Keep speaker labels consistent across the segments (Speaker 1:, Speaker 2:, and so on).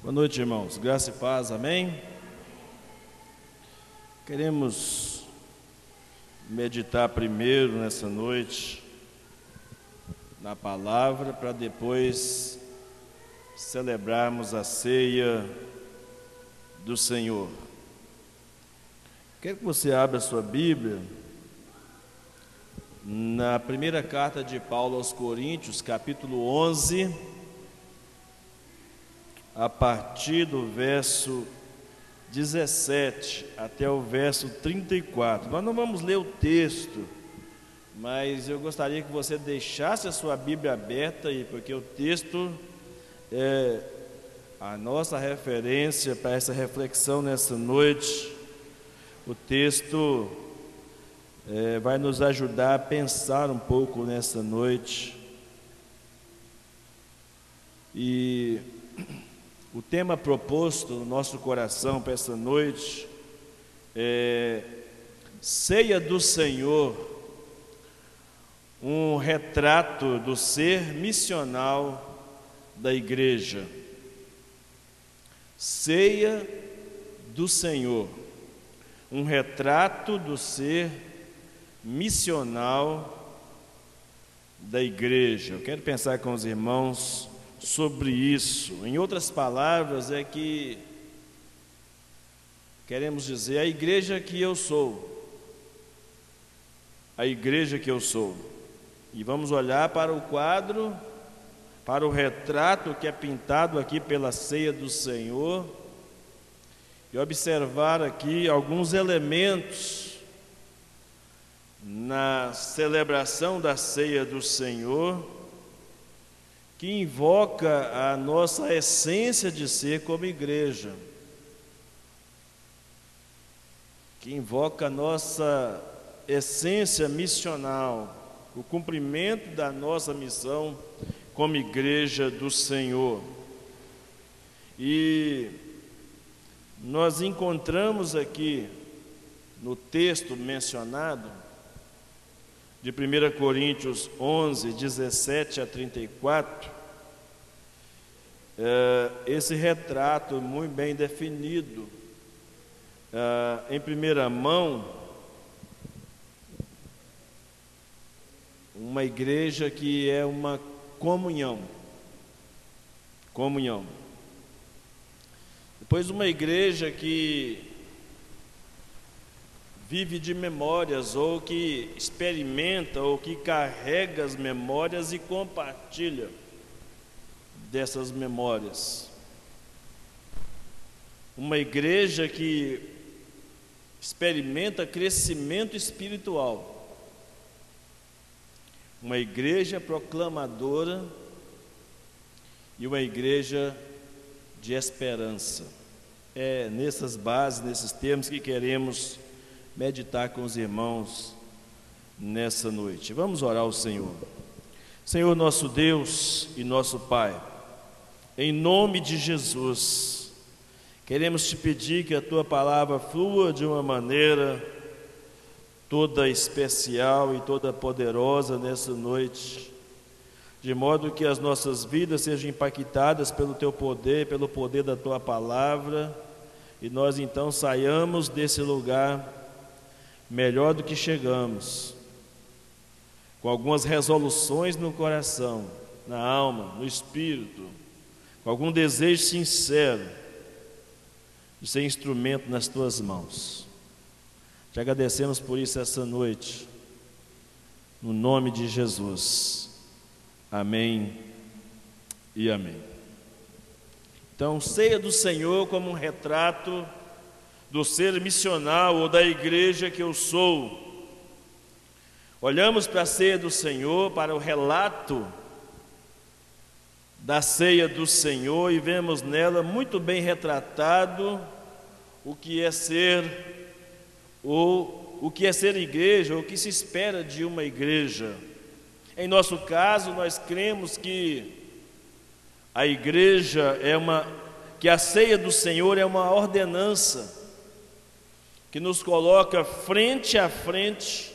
Speaker 1: Boa noite, irmãos. Graça e paz, amém? Queremos meditar primeiro nessa noite na palavra, para depois celebrarmos a ceia do Senhor. Quero que você abra a sua Bíblia na primeira carta de Paulo aos Coríntios, capítulo 11 a partir do verso 17 até o verso 34. Nós não vamos ler o texto, mas eu gostaria que você deixasse a sua Bíblia aberta aí, porque o texto é a nossa referência para essa reflexão nessa noite. O texto é, vai nos ajudar a pensar um pouco nessa noite. E o tema proposto no nosso coração para essa noite é Ceia do Senhor, um retrato do ser missional da igreja. Ceia do Senhor, um retrato do ser missional da igreja. Eu quero pensar com os irmãos sobre isso. Em outras palavras, é que queremos dizer a igreja que eu sou. A igreja que eu sou. E vamos olhar para o quadro, para o retrato que é pintado aqui pela ceia do Senhor e observar aqui alguns elementos na celebração da ceia do Senhor que invoca a nossa essência de ser como igreja, que invoca a nossa essência missional, o cumprimento da nossa missão como igreja do Senhor. E nós encontramos aqui no texto mencionado, de 1 Coríntios 11, 17 a 34, é, esse retrato muito bem definido, é, em primeira mão, uma igreja que é uma comunhão. Comunhão. Depois, uma igreja que vive de memórias, ou que experimenta, ou que carrega as memórias e compartilha dessas memórias. Uma igreja que experimenta crescimento espiritual. Uma igreja proclamadora e uma igreja de esperança. É nessas bases, nesses termos que queremos meditar com os irmãos nessa noite. Vamos orar ao Senhor. Senhor nosso Deus e nosso Pai, em nome de Jesus, queremos te pedir que a tua palavra flua de uma maneira toda especial e toda poderosa nessa noite, de modo que as nossas vidas sejam impactadas pelo teu poder, pelo poder da tua palavra, e nós então saiamos desse lugar melhor do que chegamos, com algumas resoluções no coração, na alma, no espírito, com algum desejo sincero de ser instrumento nas tuas mãos. Te agradecemos por isso essa noite, no nome de Jesus. Amém e amém. Então, ceia do Senhor como um retrato do ser missional ou da igreja que eu sou. Olhamos para a ceia do Senhor, para o relato da ceia do Senhor e vemos nela muito bem retratado o que é ser ou o que é ser igreja, ou o que se espera de uma igreja. Em nosso caso, nós cremos que a igreja é uma que a ceia do Senhor é uma ordenança que nos coloca frente a frente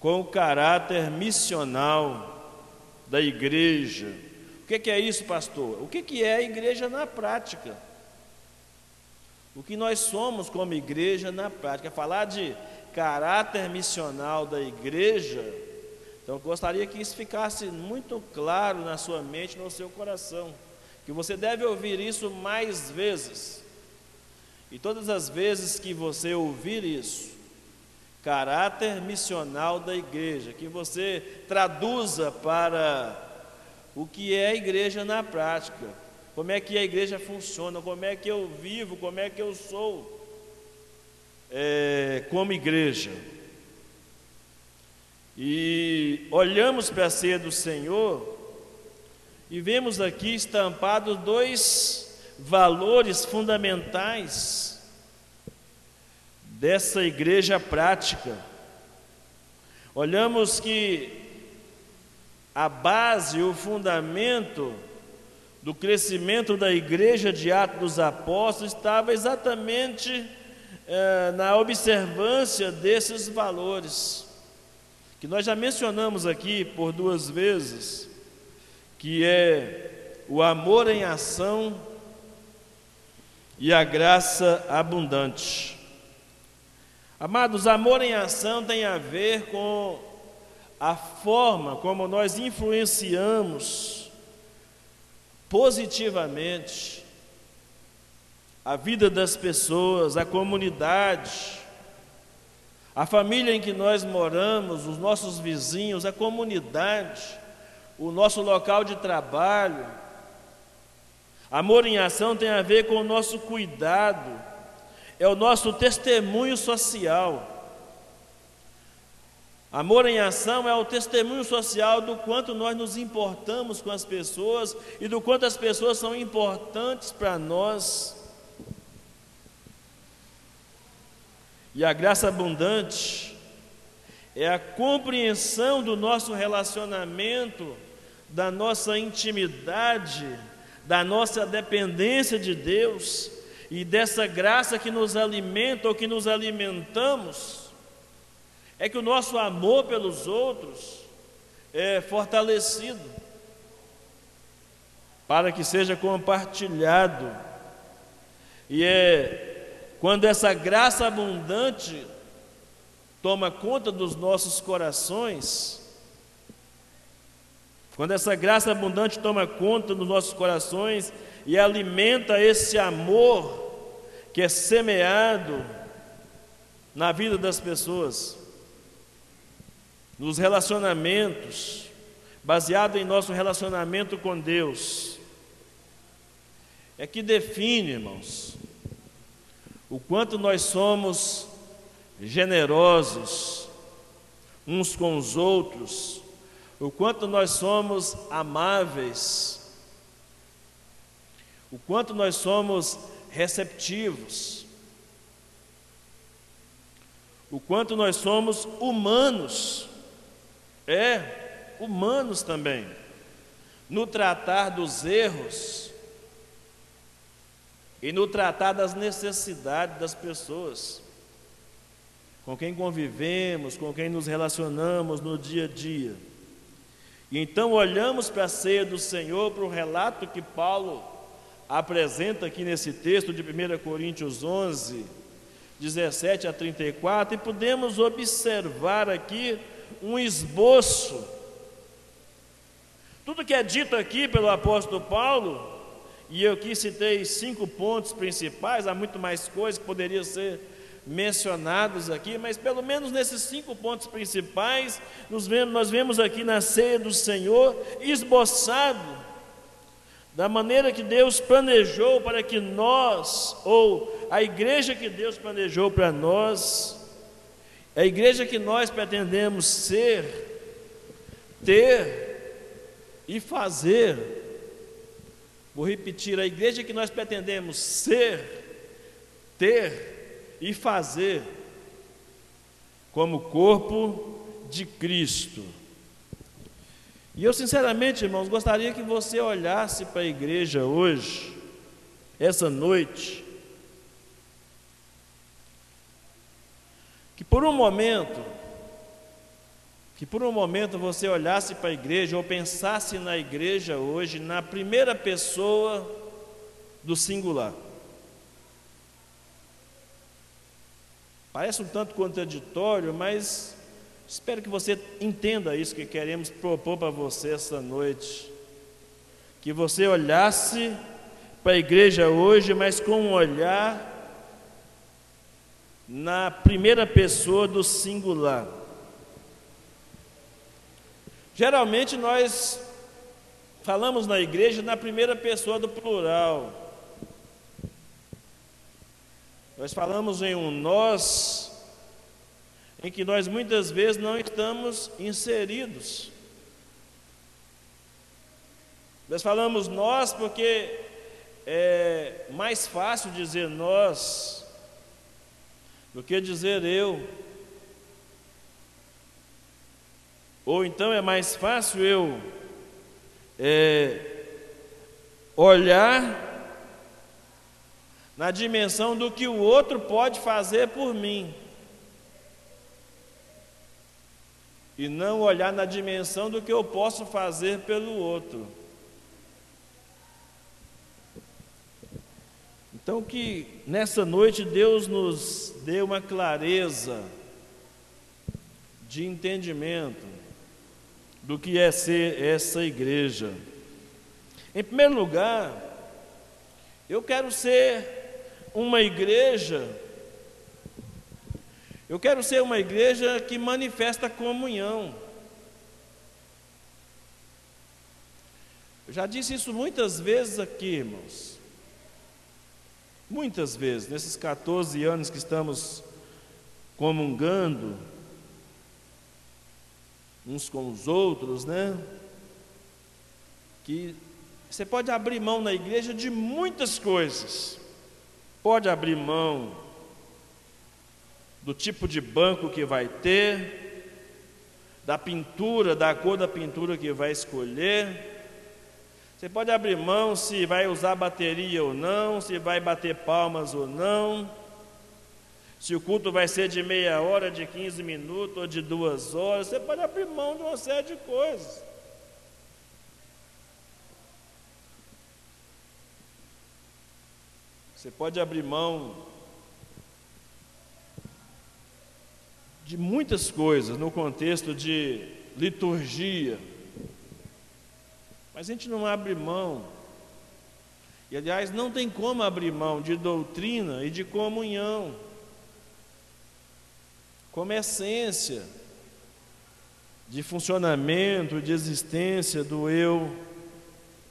Speaker 1: com o caráter missional da igreja, que, é isso, pastor? O que, que é a igreja na prática? O que nós somos como igreja na prática? Falar de caráter missional da igreja. Então, gostaria que isso ficasse muito claro na sua mente, no seu coração. Que você deve ouvir isso mais vezes. E todas as vezes que você ouvir isso, caráter missional da igreja, que você traduza para o que é a igreja na prática, como é que a igreja funciona, como é que eu vivo, como é que eu sou é, como igreja. E olhamos para a ceia do Senhor e vemos aqui estampados dois valores fundamentais dessa igreja prática. Olhamos que a base, o fundamento do crescimento da igreja de Atos dos Apóstolos estava exatamente é, na observância desses valores, que nós já mencionamos aqui por duas vezes, que é o amor em ação e a graça abundante. Amados, amor em ação tem a ver com a forma como nós influenciamos positivamente a vida das pessoas, a comunidade, a família em que nós moramos, os nossos vizinhos, a comunidade, o nosso local de trabalho. Amor em ação tem a ver com o nosso cuidado, é o nosso testemunho social. Amor em ação é o testemunho social do quanto nós nos importamos com as pessoas e do quanto as pessoas são importantes para nós. E a graça abundante é a compreensão do nosso relacionamento, da nossa intimidade, da nossa dependência de Deus e dessa graça que nos alimenta ou que nos alimentamos, é que o nosso amor pelos outros é fortalecido para que seja compartilhado. E é quando essa graça abundante toma conta dos nossos corações, quando essa graça abundante toma conta dos nossos corações e alimenta esse amor que é semeado na vida das pessoas, nos relacionamentos, baseado em nosso relacionamento com Deus, é que define, irmãos, o quanto nós somos generosos uns com os outros, o quanto nós somos amáveis, o quanto nós somos receptivos, o quanto nós somos humanos, é, humanos também, no tratar dos erros, e no tratar das necessidades das pessoas, com quem convivemos, com quem nos relacionamos no dia a dia. E então olhamos para a ceia do Senhor, para o relato que Paulo apresenta aqui nesse texto de 1 Coríntios 11, 17 a 34, e podemos observar aqui um esboço. Tudo que é dito aqui pelo apóstolo Paulo e eu aqui citei cinco pontos principais, há muito mais coisas que poderiam ser mencionados aqui, mas pelo menos nesses cinco pontos principais, vemos, nós vemos aqui na ceia do Senhor esboçado da maneira que Deus planejou para que nós, ou a igreja que Deus planejou para nós, a igreja que nós pretendemos ser, ter e fazer Vou repetir: a igreja que nós pretendemos ser, ter e fazer, como corpo de Cristo. E eu, sinceramente, irmãos, gostaria que você olhasse para a igreja hoje, essa noite, por um momento, que por um momento você olhasse para a igreja ou pensasse na igreja hoje na primeira pessoa do singular. Parece um tanto contraditório, mas espero que você entenda isso que queremos propor para você essa noite. Que você olhasse para a igreja hoje, mas com um olhar na primeira pessoa do singular. Geralmente nós falamos na igreja na primeira pessoa do plural. Nós falamos em um nós, em que nós muitas vezes não estamos inseridos. Nós falamos nós porque é mais fácil dizer nós do que dizer eu. Ou então é mais fácil eu é, olhar na dimensão do que o outro pode fazer por mim. E não olhar na dimensão do que eu posso fazer pelo outro. Então, que nessa noite Deus nos dê uma clareza de entendimento do que é ser essa igreja. Em primeiro lugar, eu quero ser uma igreja, eu quero ser uma igreja que manifesta comunhão. Eu já disse isso muitas vezes aqui, irmãos. Muitas vezes, nesses 14 anos que estamos comungando uns com os outros, né? Que você pode abrir mão na igreja de muitas coisas. Pode abrir mão do tipo de banco que vai ter, da pintura, da cor da pintura que vai escolher, você pode abrir mão se vai usar bateria ou não, se vai bater palmas ou não, se o culto vai ser de meia hora, de 15 minutos ou de duas horas. Você pode abrir mão de uma série de coisas. Você pode abrir mão de muitas coisas no contexto de liturgia, mas a gente não abre mão. E aliás, não tem como abrir mão de doutrina e de comunhão, como essência de funcionamento, de existência do eu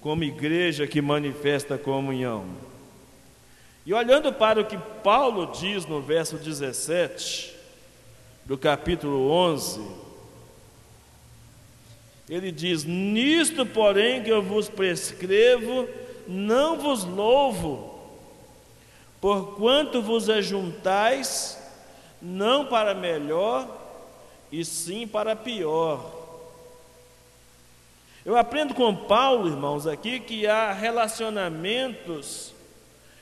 Speaker 1: como igreja que manifesta comunhão. E olhando para o que Paulo diz no verso 17 do capítulo 11, ele diz: Nisto, porém, que eu vos prescrevo, não vos louvo, porquanto vos ajuntais, não para melhor, e sim para pior. Eu aprendo com Paulo, irmãos, aqui que há relacionamentos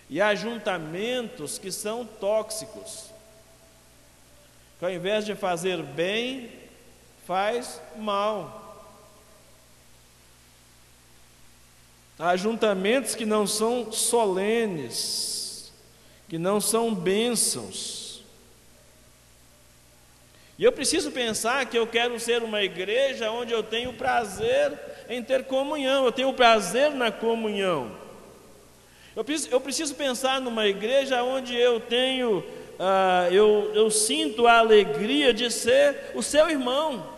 Speaker 1: e ajuntamentos que são tóxicos. Que ao invés de fazer bem, faz mal. Ajuntamentos que não são solenes, que não são bênçãos. E eu preciso pensar que eu quero ser uma igreja onde eu tenho prazer em ter comunhão, eu tenho prazer na comunhão. Eu preciso, eu preciso pensar numa igreja onde eu tenho, uh, eu, eu sinto a alegria de ser o seu irmão.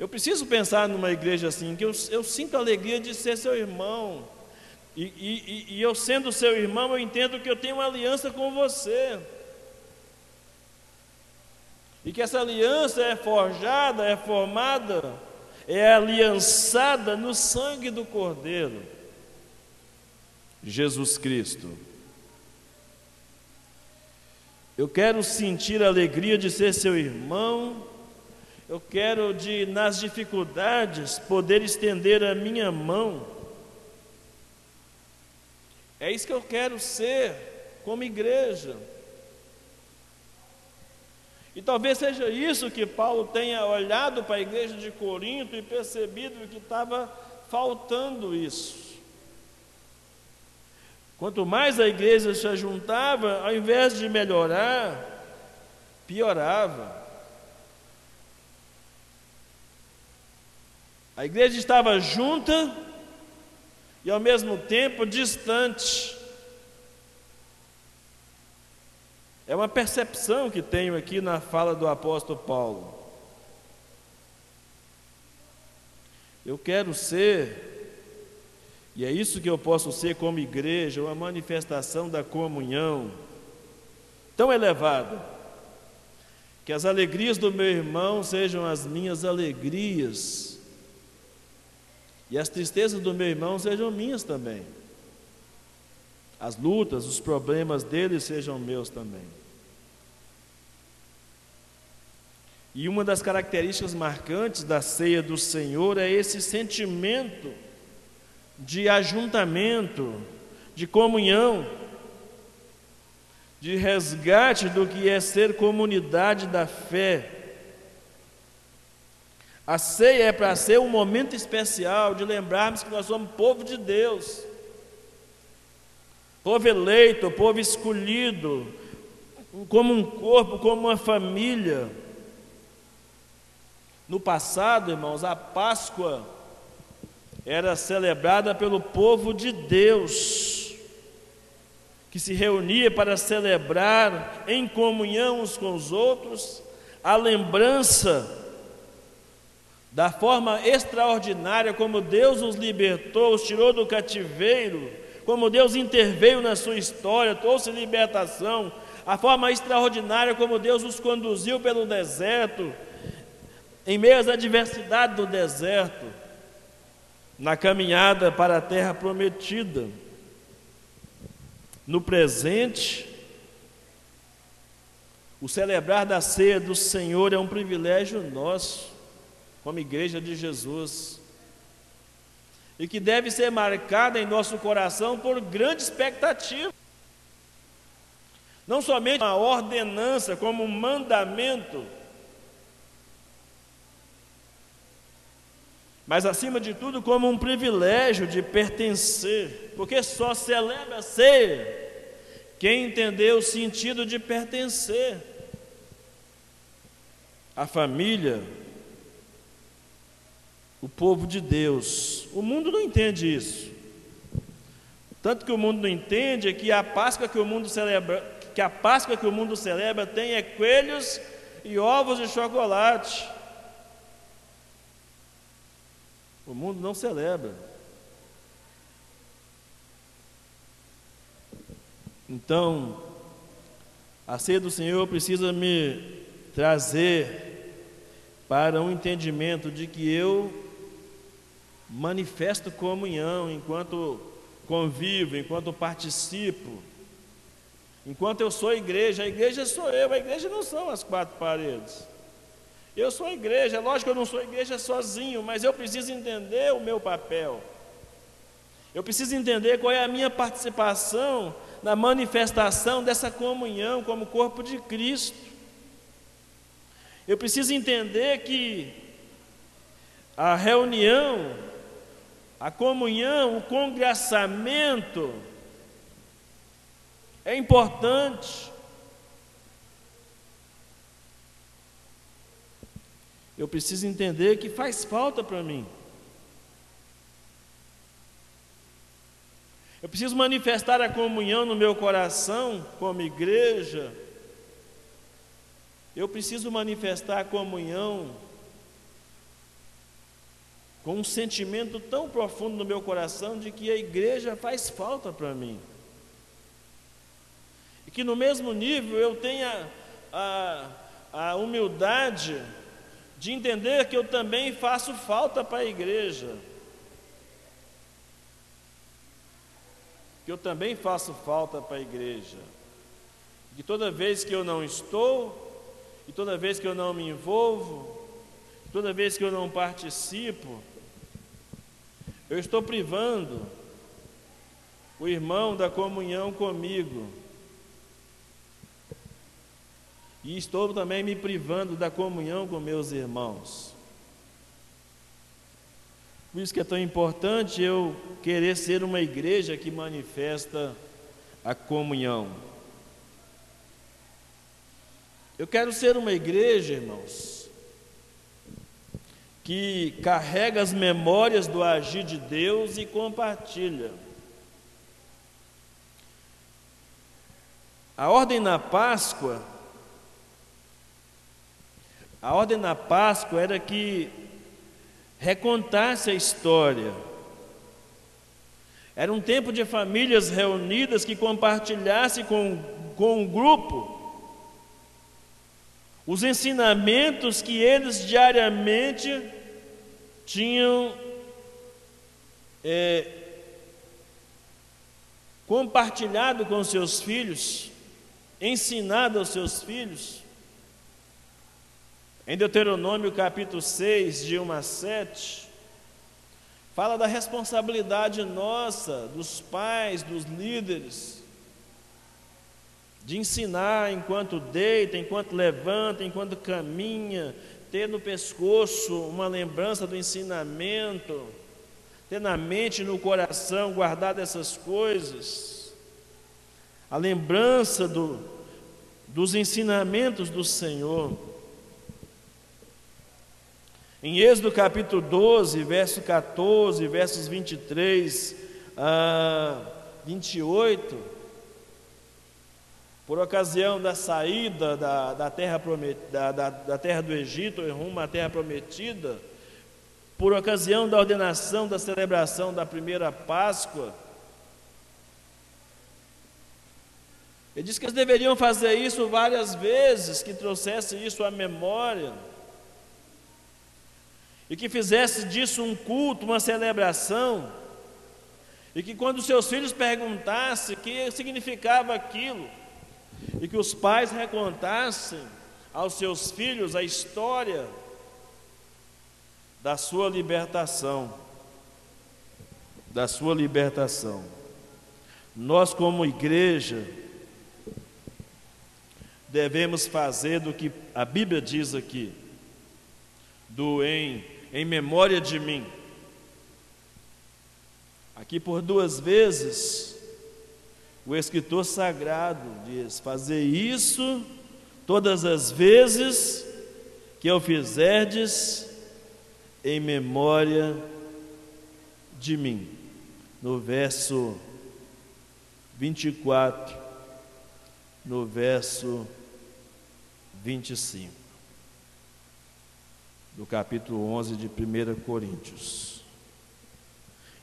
Speaker 1: Eu preciso pensar numa igreja assim, que eu, eu sinto alegria de ser seu irmão. E, e, e eu, sendo seu irmão, eu entendo que eu tenho uma aliança com você. E que essa aliança é forjada, é formada, é aliançada no sangue do Cordeiro, Jesus Cristo. Eu quero sentir a alegria de ser seu irmão eu quero de nas dificuldades poder estender a minha mão. É isso que eu quero ser como igreja. E talvez seja isso que Paulo tenha olhado para a igreja de Corinto e percebido que estava faltando isso. Quanto mais a igreja se juntava, ao invés de melhorar, piorava. A igreja estava junta e ao mesmo tempo distante. É uma percepção que tenho aqui na fala do apóstolo Paulo. Eu quero ser, e é isso que eu posso ser como igreja, uma manifestação da comunhão tão elevada, que as alegrias do meu irmão sejam as minhas alegrias, e as tristezas do meu irmão sejam minhas também. As lutas, os problemas dele sejam meus também. E uma das características marcantes da ceia do Senhor é esse sentimento de ajuntamento, de comunhão, de resgate do que é ser comunidade da fé. A ceia é para ser um momento especial de lembrarmos que nós somos povo de Deus, povo eleito, povo escolhido, como um corpo, como uma família. No passado, irmãos, a Páscoa era celebrada pelo povo de Deus, que se reunia para celebrar em comunhão uns com os outros a lembrança da forma extraordinária como Deus os libertou, os tirou do cativeiro, como Deus interveio na sua história, trouxe libertação, a forma extraordinária como Deus os conduziu pelo deserto, em meio às adversidades do deserto, na caminhada para a terra prometida, no presente, o celebrar da ceia do Senhor é um privilégio nosso, como igreja de Jesus, e que deve ser marcada em nosso coração por grande expectativa. Não somente uma ordenança, como um mandamento, mas acima de tudo como um privilégio de pertencer, porque só celebra ser quem entendeu o sentido de pertencer. A família, o povo de Deus. O mundo não entende isso. Tanto que o mundo não entende é que a Páscoa que o mundo celebra, que a Páscoa que o mundo celebra tem é coelhos e ovos de chocolate. O mundo não celebra. Então, a ceia do Senhor precisa me trazer para um entendimento de que eu manifesto comunhão enquanto convivo, enquanto participo, enquanto eu sou igreja. A igreja sou eu, a igreja não são as quatro paredes. Eu sou igreja, é lógico que eu não sou igreja sozinho, mas eu preciso entender o meu papel. Eu preciso entender qual é a minha participação na manifestação dessa comunhão como corpo de Cristo. Eu preciso entender que a reunião, a comunhão, o congraçamento é importante. eu preciso entender que faz falta para mim. Eu preciso manifestar a comunhão no meu coração como igreja. Eu preciso manifestar a comunhão com um sentimento tão profundo no meu coração de que a igreja faz falta para mim. E que no mesmo nível eu tenha a, a humildade de entender que eu também faço falta para a igreja. Que eu também faço falta para a igreja. Que toda vez que eu não estou, e toda vez que eu não me envolvo, toda vez que eu não participo, eu estou privando o irmão da comunhão comigo. E estou também me privando da comunhão com meus irmãos. Por isso que é tão importante eu querer ser uma igreja que manifesta a comunhão. Eu quero ser uma igreja, irmãos, que carrega as memórias do agir de Deus e compartilha. A ordem na Páscoa, a ordem na Páscoa era que recontasse a história. Era um tempo de famílias reunidas que compartilhasse com, com o grupo os ensinamentos que eles diariamente tinham é, compartilhado com seus filhos, ensinado aos seus filhos. Em Deuteronômio capítulo 6, de 1 a 7, fala da responsabilidade nossa, dos pais, dos líderes, de ensinar enquanto deita, enquanto levanta, enquanto caminha, ter no pescoço uma lembrança do ensinamento, ter na mente e no coração guardar essas coisas, a lembrança do, dos ensinamentos do Senhor. Em Êxodo capítulo 12, verso 14, versos 23 a 28, por ocasião da saída da, da, terra, prometida, da, da terra do Egito rumo à terra prometida, por ocasião da ordenação da celebração da primeira Páscoa, ele disse que eles deveriam fazer isso várias vezes, que trouxesse isso à memória, e que fizesse disso um culto, uma celebração, e que quando seus filhos perguntassem o que significava aquilo, e que os pais recontassem aos seus filhos a história da sua libertação, da sua libertação. Nós, como igreja, devemos fazer do que a Bíblia diz aqui, do em, em memória de mim. Aqui por duas vezes, o escritor sagrado diz: Fazer isso todas as vezes que eu fizerdes em memória de mim. No verso 24, no verso 25, do capítulo 11 de 1 Coríntios.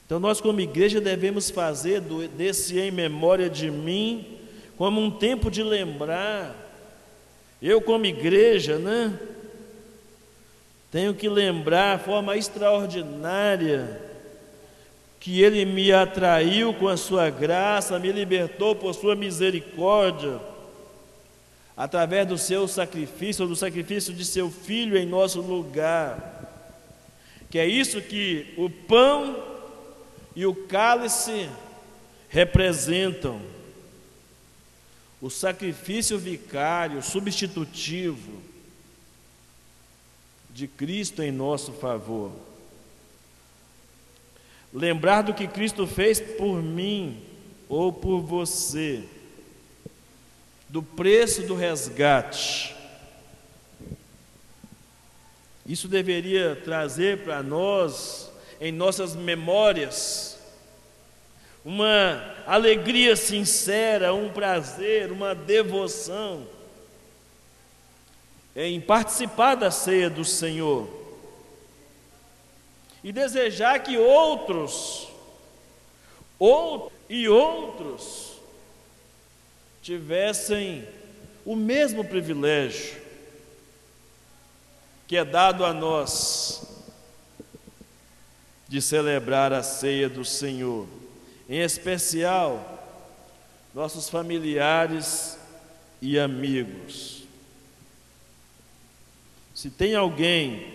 Speaker 1: Então, nós, como igreja, devemos fazer desse em memória de mim, como um tempo de lembrar. Eu, como igreja, né? Tenho que lembrar a forma extraordinária que Ele me atraiu com a Sua graça, me libertou por Sua misericórdia, através do Seu sacrifício, do sacrifício de Seu Filho em nosso lugar. Que é isso que o pão e o cálice representam o sacrifício vicário, substitutivo de Cristo em nosso favor. Lembrar do que Cristo fez por mim ou por você, do preço do resgate. Isso deveria trazer para nós em nossas memórias, uma alegria sincera, um prazer, uma devoção em participar da ceia do Senhor. E desejar que outros, ou, e outros, tivessem o mesmo privilégio que é dado a nós de celebrar a ceia do Senhor, em especial nossos familiares e amigos. Se tem alguém,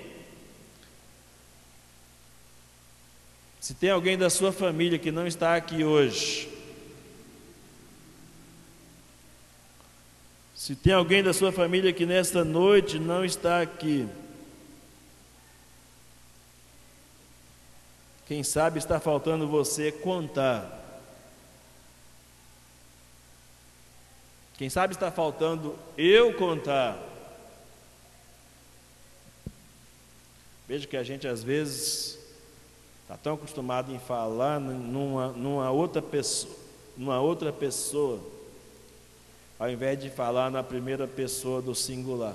Speaker 1: se tem alguém da sua família que não está aqui hoje, Se tem alguém da sua família que nesta noite não está aqui, quem sabe está faltando você contar. Quem sabe está faltando eu contar. Veja que a gente às vezes está tão acostumado em falar numa, numa outra pessoa, numa outra pessoa, ao invés de falar na primeira pessoa do singular.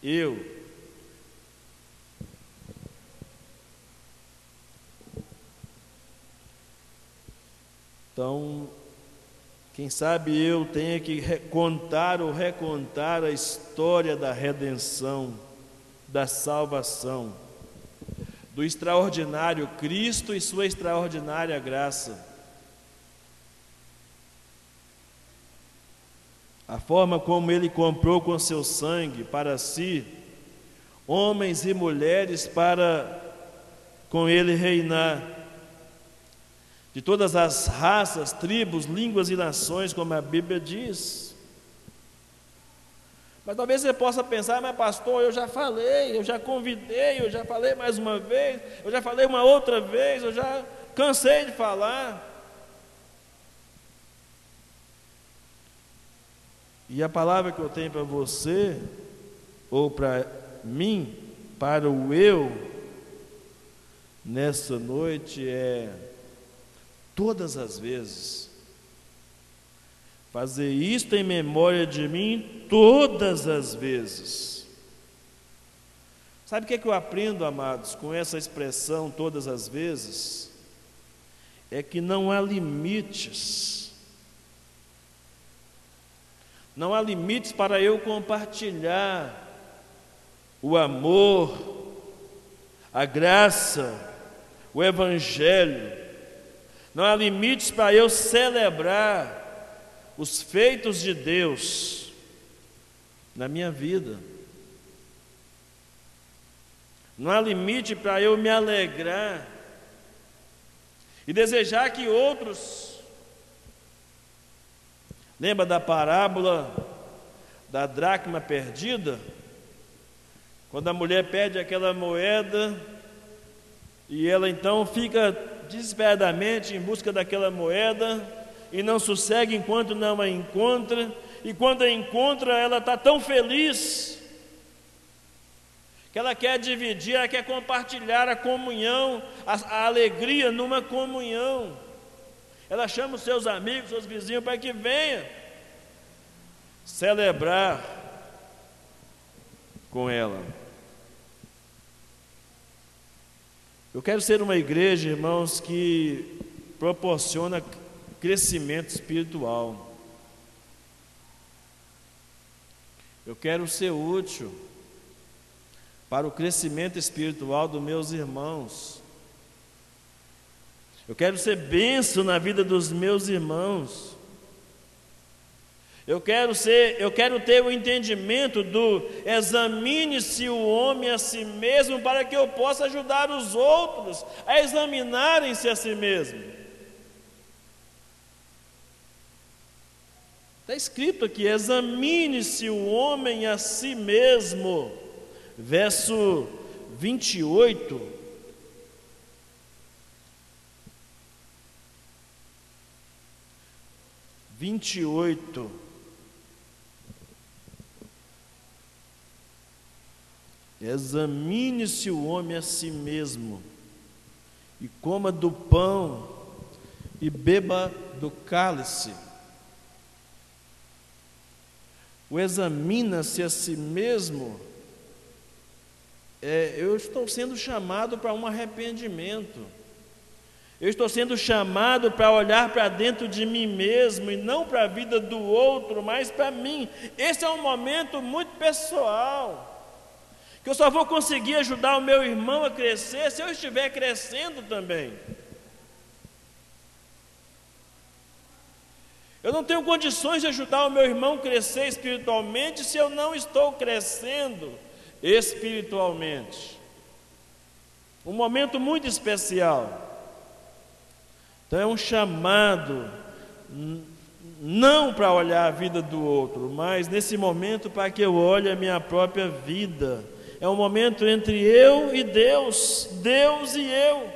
Speaker 1: Eu. Então, quem sabe eu tenha que contar ou recontar a história da redenção da salvação, do extraordinário Cristo e sua extraordinária graça. A forma como ele comprou com seu sangue para si homens e mulheres para com ele reinar. De todas as raças, tribos, línguas e nações, como a Bíblia diz. Mas talvez você possa pensar, mas pastor, eu já falei, eu já convidei, eu já falei mais uma vez, eu já falei uma outra vez, eu já cansei de falar. E a palavra que eu tenho para você, ou para mim, para o eu, nessa noite é todas as vezes Fazer isto em memória de mim todas as vezes. Sabe o que, é que eu aprendo, amados, com essa expressão todas as vezes? É que não há limites. Não há limites para eu compartilhar o amor, a graça, o Evangelho. Não há limites para eu celebrar os feitos de Deus na minha vida. Não há limite para eu me alegrar e desejar que outros. Lembra da parábola da dracma perdida? Quando a mulher perde aquela moeda e ela então fica desesperadamente em busca daquela moeda e não sossegue enquanto não a encontra, e quando a encontra, ela está tão feliz que ela quer dividir, ela quer compartilhar a comunhão, a, a alegria numa comunhão. Ela chama os seus amigos, seus vizinhos para que venha celebrar com ela. Eu quero ser uma igreja, irmãos, que proporciona crescimento espiritual. Eu quero ser útil para o crescimento espiritual dos meus irmãos. Eu quero ser benção na vida dos meus irmãos. Eu quero ser, eu quero ter o entendimento do examine-se o homem a si mesmo para que eu possa ajudar os outros a examinarem-se a si mesmo. Está escrito aqui: examine-se o homem a si mesmo. Verso 28. Vinte e oito. Examine-se o homem a si mesmo, e coma do pão, e beba do cálice o examina-se a si mesmo, é, eu estou sendo chamado para um arrependimento. Eu estou sendo chamado para olhar para dentro de mim mesmo e não para a vida do outro, mas para mim. Esse é um momento muito pessoal. Que eu só vou conseguir ajudar o meu irmão a crescer se eu estiver crescendo também. Eu não tenho condições de ajudar o meu irmão a crescer espiritualmente se eu não estou crescendo espiritualmente. Um momento muito especial. Então é um chamado não para olhar a vida do outro, mas nesse momento para que eu olhe a minha própria vida. É um momento entre eu e Deus, Deus e eu.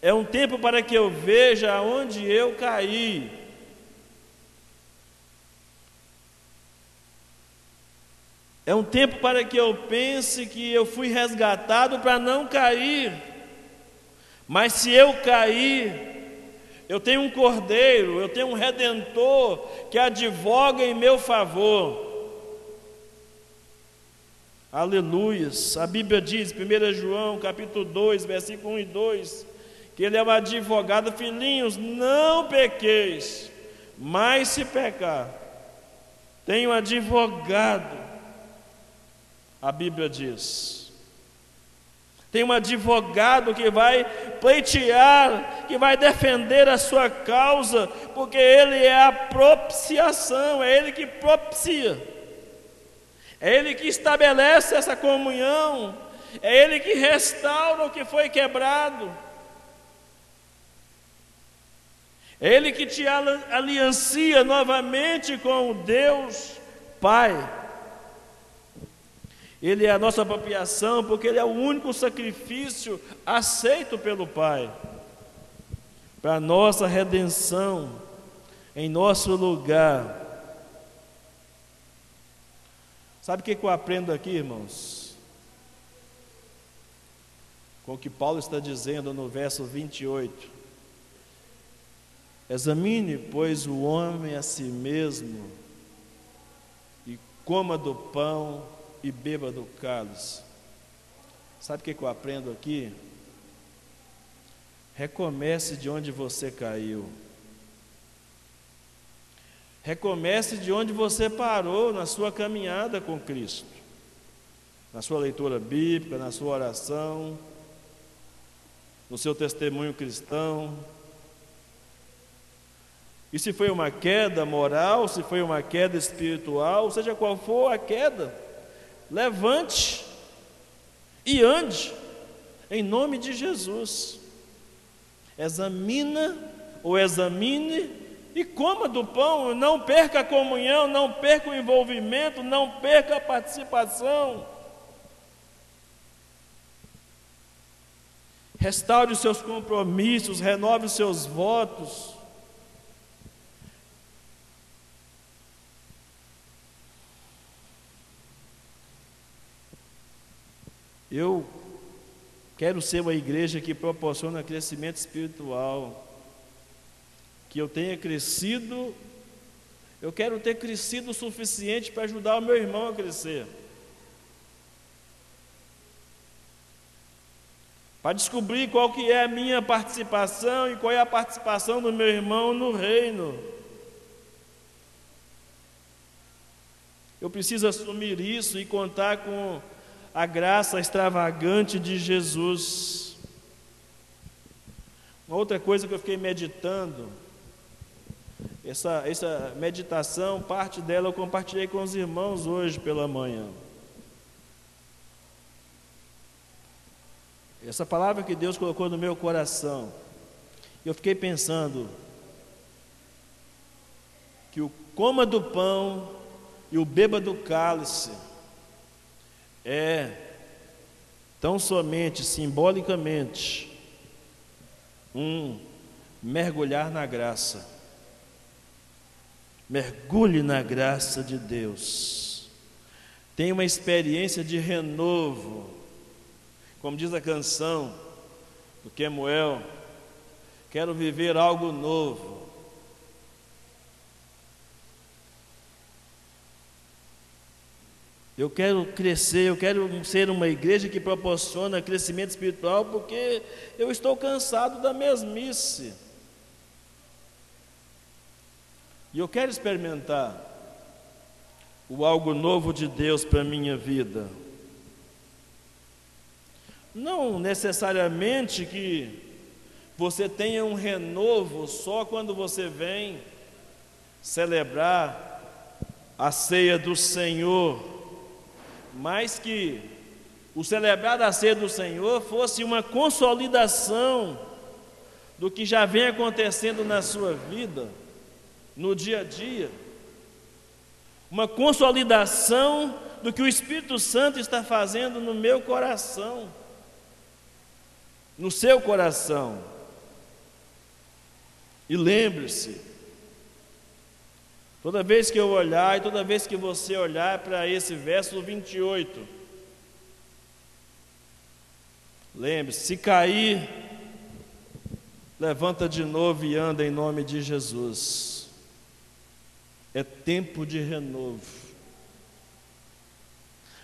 Speaker 1: É um tempo para que eu veja aonde eu caí. É um tempo para que eu pense que eu fui resgatado para não cair. Mas se eu cair, eu tenho um cordeiro, eu tenho um redentor que advoga em meu favor. Aleluias. A Bíblia diz, 1 João, capítulo 2, versículo 1 e 2, que ele é o advogado, filhinhos, não pequeis, mas se pecar, tem um advogado. A Bíblia diz. Tem um advogado que vai pleitear, que vai defender a sua causa, porque ele é a propiciação, é ele que propicia, é ele que estabelece essa comunhão, é ele que restaura o que foi quebrado, é ele que te aliancia novamente com o Deus Pai. Ele é a nossa apropriação, porque Ele é o único sacrifício aceito pelo Pai para nossa redenção em nosso lugar. Sabe o que eu aprendo aqui, irmãos? Com o que Paulo está dizendo no verso 28. Examine, pois, o homem a si mesmo e coma do pão e beba do cálice. Sabe o que eu aprendo aqui? Recomece de onde você caiu. Recomece de onde você parou na sua caminhada com Cristo. Na sua leitura bíblica, na sua oração, no seu testemunho cristão. E se foi uma queda moral, se foi uma queda espiritual, seja qual for a queda, levante e ande, em nome de Jesus. Examina ou examine e coma do pão, não perca a comunhão, não perca o envolvimento, não perca a participação. Restaure os seus compromissos, renove os seus votos. Eu quero ser uma igreja que proporciona crescimento espiritual, que eu tenha crescido, eu quero ter crescido o suficiente para ajudar o meu irmão a crescer. Para descobrir qual que é a minha participação e qual é a participação do meu irmão no reino. Eu preciso assumir isso e contar com a graça extravagante de Jesus. Uma outra coisa que eu fiquei meditando, essa, essa meditação, parte dela eu compartilhei com os irmãos hoje pela manhã. Essa palavra que Deus colocou no meu coração, eu fiquei pensando que o coma do pão e o beba do cálice é tão somente simbolicamente um mergulhar na graça. Mergulhe na graça de Deus. Tenha uma experiência de renovo. Como diz a canção do Kemuel, quero viver algo novo. Eu quero crescer, eu quero ser uma igreja que proporciona crescimento espiritual, porque eu estou cansado da mesmice. E eu quero experimentar o algo novo de Deus para a minha vida. Não necessariamente que você tenha um renovo só quando você vem celebrar a ceia do Senhor mas que o celebrar a ceia do Senhor fosse uma consolidação do que já vem acontecendo na sua vida, no dia a dia, uma consolidação do que o Espírito Santo está fazendo no meu coração, no seu coração. E lembre-se, toda vez que eu olhar e toda vez que você olhar para esse verso 28, lembre-se, se cair, levanta de novo e anda em nome de Jesus. É tempo de renovo.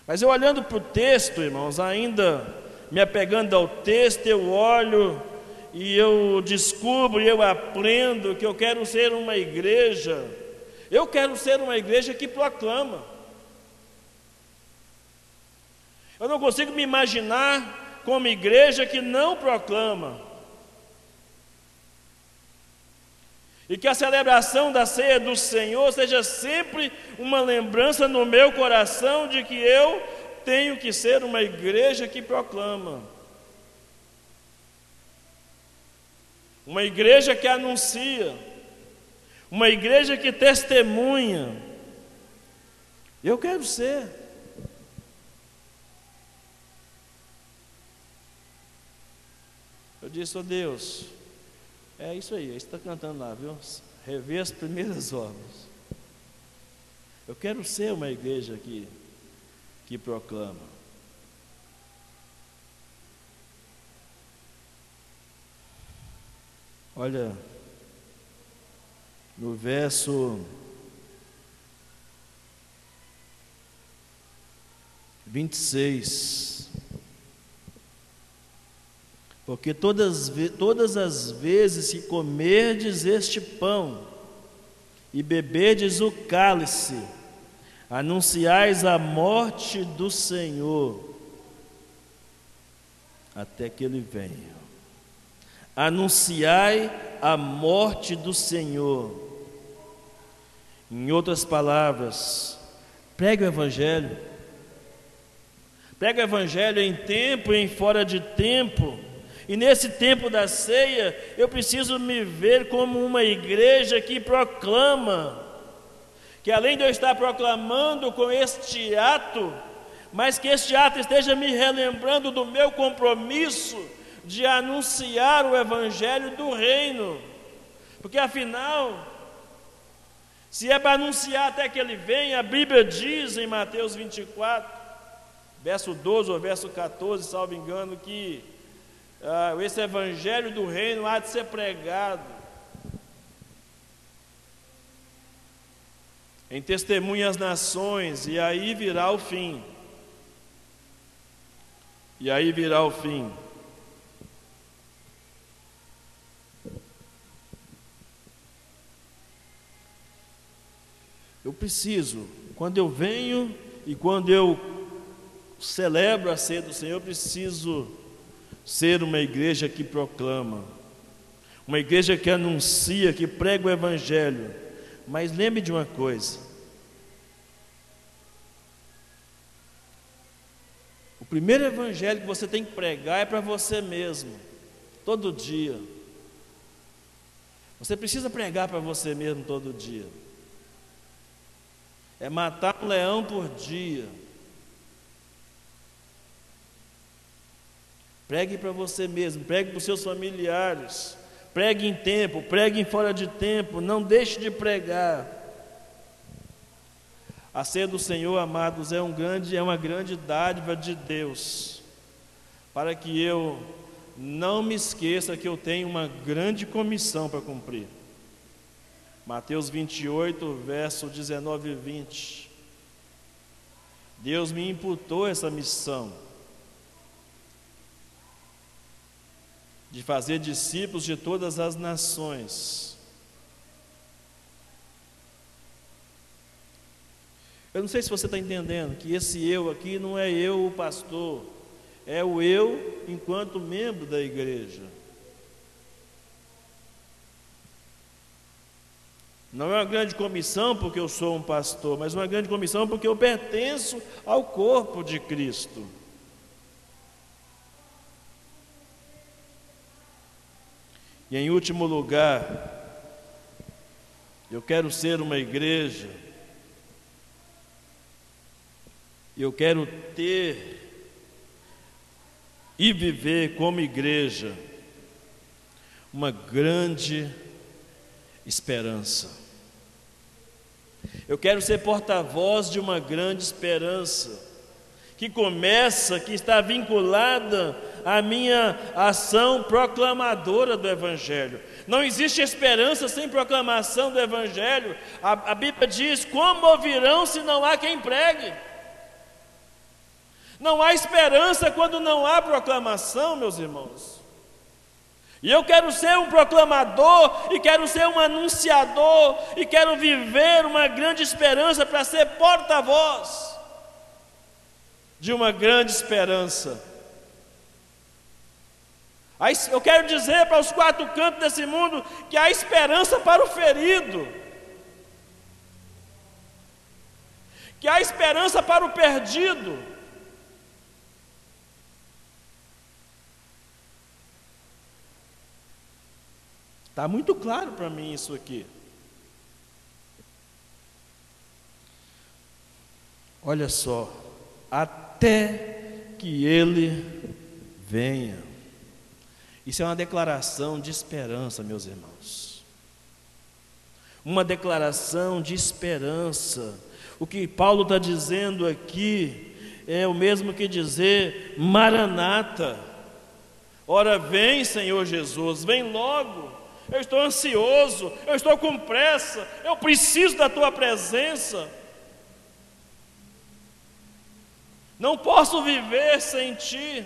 Speaker 1: Mas eu olhando para o texto, irmãos, ainda me apegando ao texto, eu olho e eu descubro e eu aprendo que eu quero ser uma igreja, eu quero ser uma igreja que proclama. Eu não consigo me imaginar como igreja que não proclama. E que a celebração da ceia do Senhor seja sempre uma lembrança no meu coração de que eu tenho que ser uma igreja que proclama. uma igreja que anuncia, uma igreja que testemunha. Eu quero ser. Eu disse, oh Deus, é isso aí, está cantando lá, viu? Rever as primeiras obras. Eu quero ser uma igreja que, que proclama. Olha, no verso vinte e seis, porque todas, todas as vezes que comerdes este pão e beberdes o cálice, anunciais a morte do Senhor até que ele venha anunciai a morte do Senhor. Em outras palavras, pregue o Evangelho. Pregue o Evangelho em tempo e em fora de tempo. E nesse tempo da ceia, eu preciso me ver como uma igreja que proclama, que além de eu estar proclamando com este ato, mas que este ato esteja me relembrando do meu compromisso de anunciar o evangelho do reino. Porque afinal, se é para anunciar até que ele venha, a Bíblia diz em Mateus 24, verso 12 ou verso 14, salvo engano, que ah, esse evangelho do reino há de ser pregado em testemunha às nações, e aí virá o fim. E aí virá o fim. Eu preciso, quando eu venho e quando eu celebro a ceia do Senhor, eu preciso ser uma igreja que proclama, uma igreja que anuncia, que prega o Evangelho. Mas lembre de uma coisa: o primeiro Evangelho que você tem que pregar é para você mesmo, todo dia. Você precisa pregar para você mesmo todo dia é matar um leão por dia. Pregue para você mesmo, pregue para os seus familiares, pregue em tempo, pregue em fora de tempo, não deixe de pregar. A ceia do Senhor, amados, é, um grande, é uma grande dádiva de Deus, para que eu não me esqueça que eu tenho uma grande comissão para cumprir. Mateus 28, verso 19 e 20. Deus me imputou essa missão de fazer discípulos de todas as nações. Eu não sei se você está entendendo que esse eu aqui não é eu, o pastor, é o eu enquanto membro da igreja. Não é uma grande comissão porque eu sou um pastor, mas uma grande comissão porque eu pertenço ao corpo de Cristo. E em último lugar, Eu quero ser uma igreja. Eu quero ter e viver como igreja uma grande esperança. Eu quero ser porta-voz de uma grande esperança que começa, que está vinculada à minha ação proclamadora do Evangelho. Não existe esperança sem proclamação do Evangelho. A, a Bíblia diz: como ouvirão se não há quem pregue? Não há esperança quando não há proclamação, meus irmãos. E eu quero ser um proclamador, e quero ser um anunciador, e quero viver uma grande esperança para ser porta-voz de uma grande esperança. Eu quero dizer para os quatro cantos desse mundo que há esperança para o ferido, que há esperança para o perdido. Está muito claro para mim isso aqui. Olha só, até que ele venha. Isso é uma declaração de esperança, meus irmãos. Uma declaração de esperança. O que Paulo está dizendo aqui é o mesmo que dizer Maranata. Ora, vem, Senhor Jesus, vem logo eu estou ansioso, eu estou com pressa, eu preciso da tua presença. Não posso viver sem ti.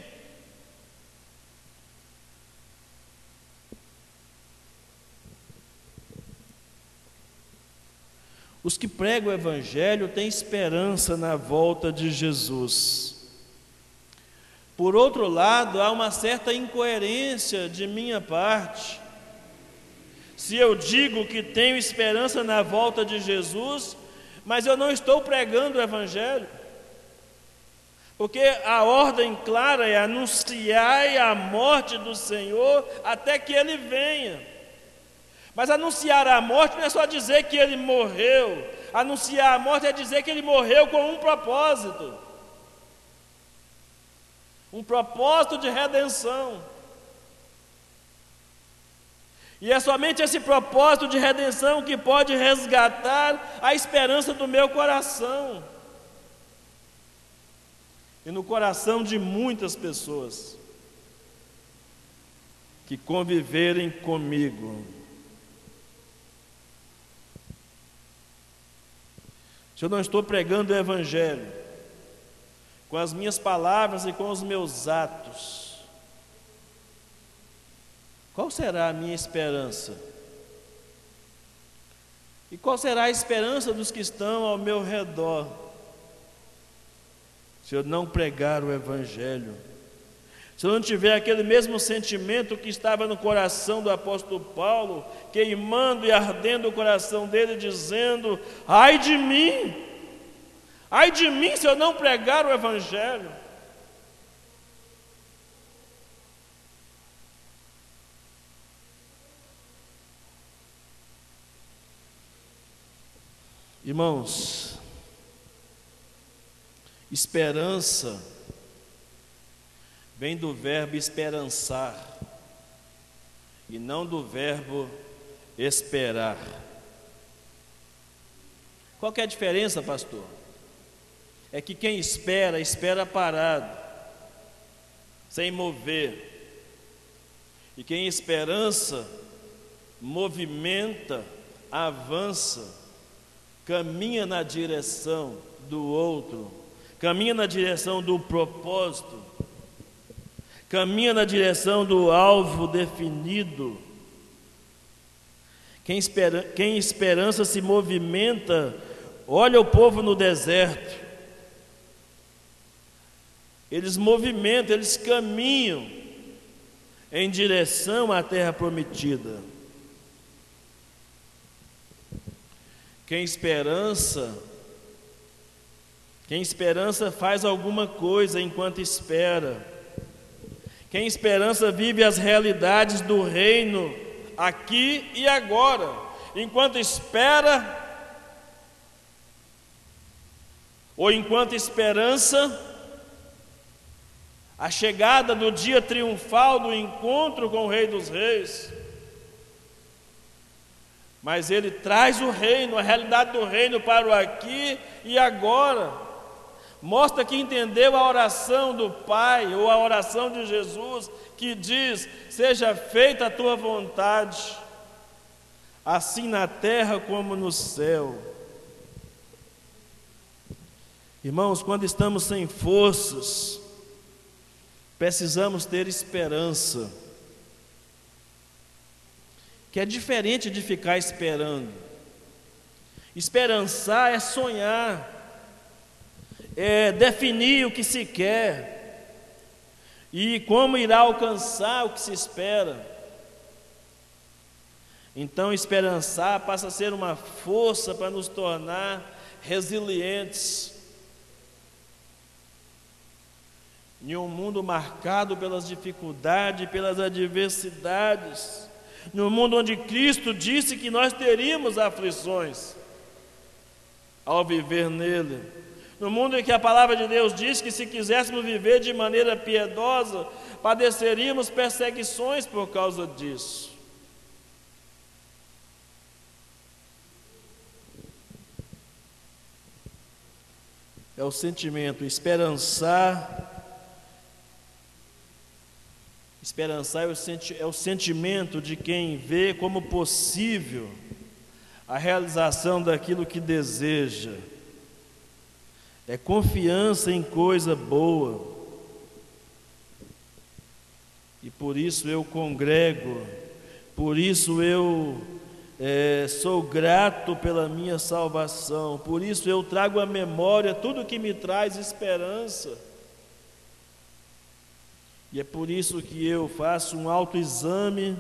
Speaker 1: Os que pregam o Evangelho têm esperança na volta de Jesus. Por outro lado, há uma certa incoerência de minha parte se eu digo que tenho esperança na volta de Jesus, mas eu não estou pregando o Evangelho, porque a ordem clara é anunciar a morte do Senhor até que ele venha. Mas anunciar a morte não é só dizer que ele morreu, anunciar a morte é dizer que ele morreu com um propósito um propósito de redenção. E é somente esse propósito de redenção que pode resgatar a esperança do meu coração. E no coração de muitas pessoas que conviverem comigo. Se eu não estou pregando o Evangelho, com as minhas palavras e com os meus atos, qual será a minha esperança? E qual será a esperança dos que estão ao meu redor? Se eu não pregar o Evangelho, se eu não tiver aquele mesmo sentimento que estava no coração do apóstolo Paulo, queimando e ardendo o coração dele, dizendo: ai de mim, ai de mim se eu não pregar o Evangelho. Irmãos, esperança vem do verbo esperançar e não do verbo esperar. Qual é a diferença, pastor? É que quem espera, espera parado, sem mover. E quem esperança, movimenta, avança caminha na direção do outro, caminha na direção do propósito, caminha na direção do alvo definido. Quem, espera, quem esperança se movimenta, olha o povo no deserto. Eles movimentam, eles caminham em direção à terra prometida. Quem esperança, quem esperança faz alguma coisa enquanto espera. Quem esperança vive as realidades do reino aqui e agora. enquanto espera, ou enquanto esperança, a chegada do dia triunfal do encontro com o Rei dos Reis. Mas ele traz o reino, a realidade do reino para o aqui e agora. Mostra que entendeu a oração do Pai ou a oração de Jesus, que diz: Seja feita a tua vontade, assim na terra como no céu. Irmãos, quando estamos sem forças, precisamos ter esperança, que é diferente de ficar esperando. Esperançar é sonhar, é definir o que se quer e como irá alcançar o que se espera. Então, esperançar passa a ser uma força para nos tornar resilientes Em um mundo marcado pelas dificuldades, pelas adversidades, no mundo onde Cristo disse que nós teríamos aflições ao viver nele, no mundo em que a palavra de Deus diz que se quiséssemos viver de maneira piedosa, padeceríamos perseguições por causa disso. É o sentimento esperançar Esperançar é o, senti é o sentimento de quem vê como possível a realização daquilo que deseja. É confiança em coisa boa. E por isso eu congrego, por isso eu é, sou grato pela minha salvação, por isso eu trago à memória tudo que me traz esperança. E é por isso que eu faço um autoexame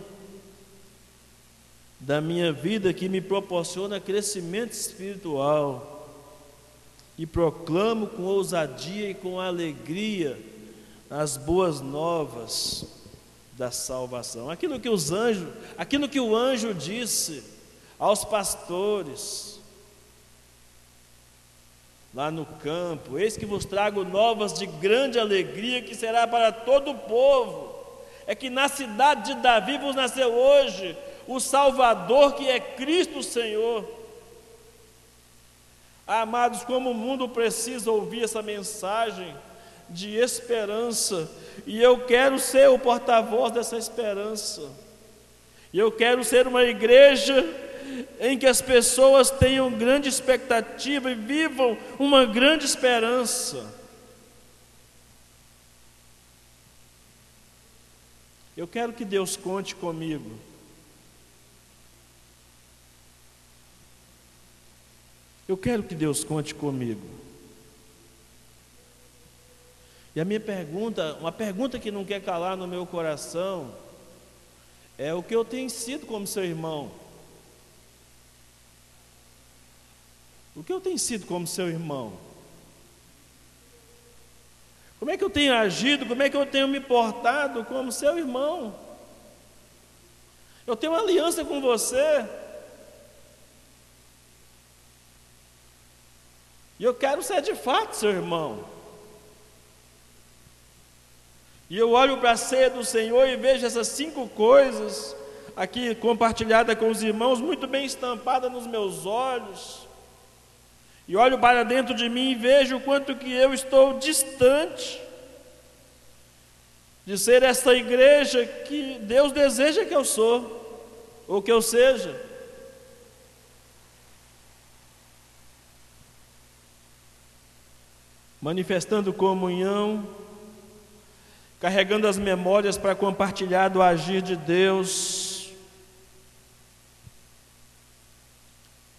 Speaker 1: da minha vida que me proporciona crescimento espiritual e proclamo com ousadia e com alegria as boas novas da salvação. Aquilo que os anjos, aquilo que o anjo disse aos pastores, lá no campo. Eis que vos trago novas de grande alegria, que será para todo o povo. É que na cidade de Davi vos nasceu hoje o Salvador, que é Cristo Senhor. Amados, como o mundo precisa ouvir essa mensagem de esperança, e eu quero ser o porta-voz dessa esperança. E eu quero ser uma igreja em que as pessoas tenham grande expectativa e vivam uma grande esperança. Eu quero que Deus conte comigo. Eu quero que Deus conte comigo. E a minha pergunta, uma pergunta que não quer calar no meu coração, é o que eu tenho sido como seu irmão. O que eu tenho sido como seu irmão? Como é que eu tenho agido? Como é que eu tenho me portado como seu irmão? Eu tenho uma aliança com você. E eu quero ser de fato seu irmão. E eu olho para a ceia do Senhor e vejo essas cinco coisas aqui compartilhadas com os irmãos, muito bem estampadas nos meus olhos. E olho para dentro de mim e vejo o quanto que eu estou distante de ser essa igreja que Deus deseja que eu sou, ou que eu seja. Manifestando comunhão, carregando as memórias para compartilhar do agir de Deus,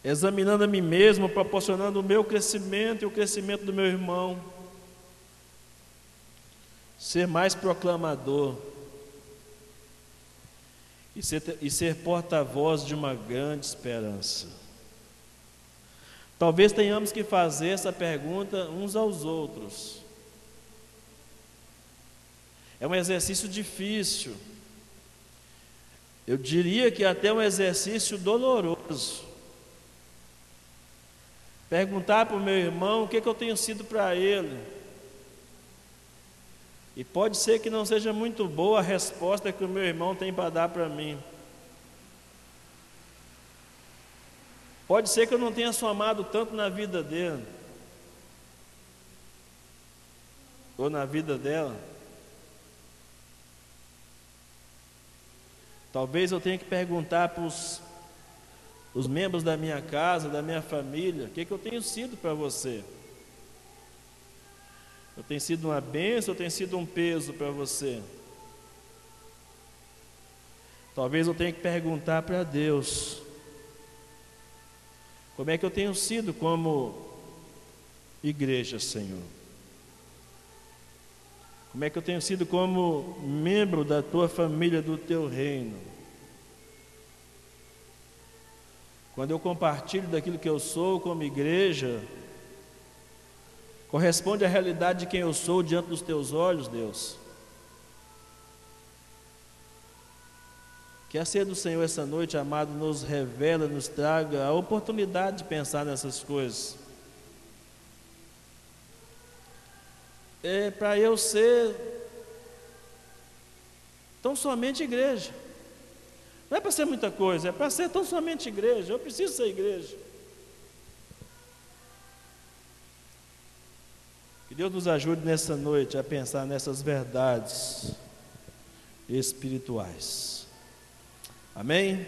Speaker 1: examinando a mim mesmo, proporcionando o meu crescimento e o crescimento do meu irmão. Ser mais proclamador e ser, e ser porta-voz de uma grande esperança. Talvez tenhamos que fazer essa pergunta uns aos outros. É um exercício difícil. Eu diria que até um exercício doloroso. Perguntar para o meu irmão o que, que eu tenho sido para ele. E pode ser que não seja muito boa a resposta que o meu irmão tem para dar para mim. Pode ser que eu não tenha somado tanto na vida dele, ou na vida dela. Talvez eu tenha que perguntar para os, os membros da minha casa, da minha família, o que, que eu tenho sido para você? Eu tenho sido uma bênção, eu tenho sido um peso para você? Talvez eu tenha que perguntar para Deus como é que eu tenho sido como igreja, Senhor? Como é que eu tenho sido como membro da tua família, do teu reino? Quando eu compartilho daquilo que eu sou como igreja, corresponde à realidade de quem eu sou diante dos teus olhos, Deus. Que a ceia do Senhor essa noite, amado, nos revela, nos traga a oportunidade de pensar nessas coisas. É para eu ser tão somente igreja. Não é para ser muita coisa, é para ser tão somente igreja. Eu preciso ser igreja. Que Deus nos ajude nessa noite a pensar nessas verdades espirituais. Amém?